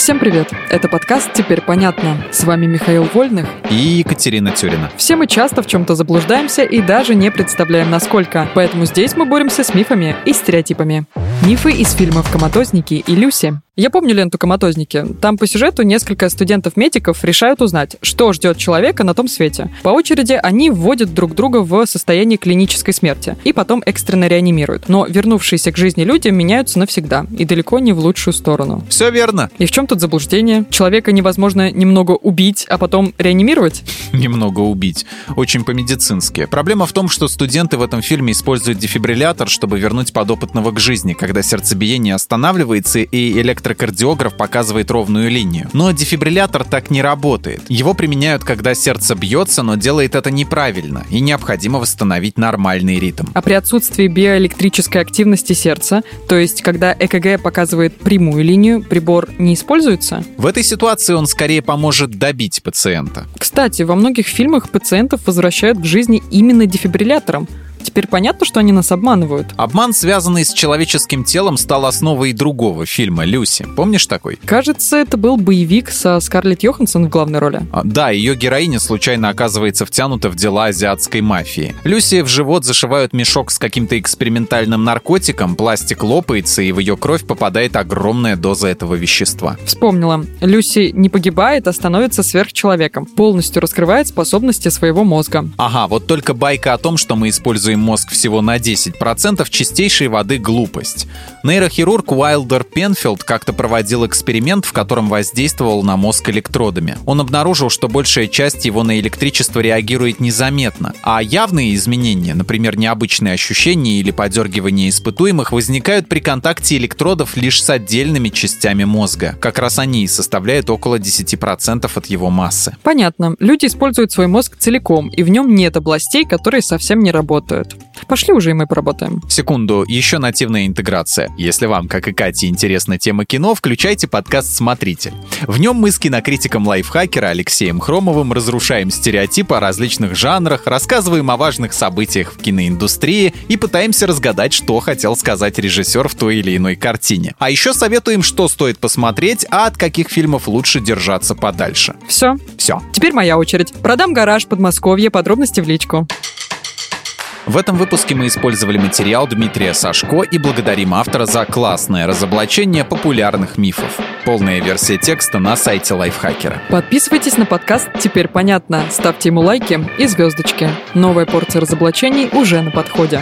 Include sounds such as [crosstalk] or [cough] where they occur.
Всем привет! Это подкаст «Теперь понятно». С вами Михаил Вольных и Екатерина Тюрина. Все мы часто в чем-то заблуждаемся и даже не представляем, насколько. Поэтому здесь мы боремся с мифами и стереотипами. Мифы из фильмов «Коматозники» и «Люси». Я помню ленту «Коматозники». Там по сюжету несколько студентов-медиков решают узнать, что ждет человека на том свете. По очереди они вводят друг друга в состояние клинической смерти и потом экстренно реанимируют. Но вернувшиеся к жизни люди меняются навсегда и далеко не в лучшую сторону. Все верно. И в чем тут заблуждение? Человека невозможно немного убить, а потом реанимировать? [laughs] Немного убить. Очень по-медицински. Проблема в том, что студенты в этом фильме используют дефибриллятор, чтобы вернуть подопытного к жизни, когда сердцебиение останавливается и электро электрокардиограф показывает ровную линию. Но дефибриллятор так не работает. Его применяют, когда сердце бьется, но делает это неправильно, и необходимо восстановить нормальный ритм. А при отсутствии биоэлектрической активности сердца, то есть когда ЭКГ показывает прямую линию, прибор не используется? В этой ситуации он скорее поможет добить пациента. Кстати, во многих фильмах пациентов возвращают к жизни именно дефибриллятором. Теперь понятно, что они нас обманывают. Обман, связанный с человеческим телом, стал основой другого фильма «Люси». Помнишь такой? Кажется, это был боевик со Скарлетт Йоханссон в главной роли. А, да, ее героиня случайно оказывается втянута в дела азиатской мафии. Люси в живот зашивают мешок с каким-то экспериментальным наркотиком, пластик лопается, и в ее кровь попадает огромная доза этого вещества. Вспомнила. Люси не погибает, а становится сверхчеловеком. Полностью раскрывает способности своего мозга. Ага, вот только байка о том, что мы используем используем мозг всего на 10%, чистейшей воды глупость. Нейрохирург Уайлдер Пенфилд как-то проводил эксперимент, в котором воздействовал на мозг электродами. Он обнаружил, что большая часть его на электричество реагирует незаметно, а явные изменения, например, необычные ощущения или подергивание испытуемых, возникают при контакте электродов лишь с отдельными частями мозга. Как раз они и составляют около 10% от его массы. Понятно. Люди используют свой мозг целиком, и в нем нет областей, которые совсем не работают работают. Пошли уже и мы поработаем. Секунду, еще нативная интеграция. Если вам, как и Кате, интересна тема кино, включайте подкаст «Смотрите». В нем мы с кинокритиком лайфхакера Алексеем Хромовым разрушаем стереотипы о различных жанрах, рассказываем о важных событиях в киноиндустрии и пытаемся разгадать, что хотел сказать режиссер в той или иной картине. А еще советуем, что стоит посмотреть, а от каких фильмов лучше держаться подальше. Все? Все. Теперь моя очередь. Продам гараж Подмосковье, подробности в личку. В этом выпуске мы использовали материал Дмитрия Сашко и благодарим автора за классное разоблачение популярных мифов. Полная версия текста на сайте Лайфхакера. Подписывайтесь на подкаст «Теперь понятно», ставьте ему лайки и звездочки. Новая порция разоблачений уже на подходе.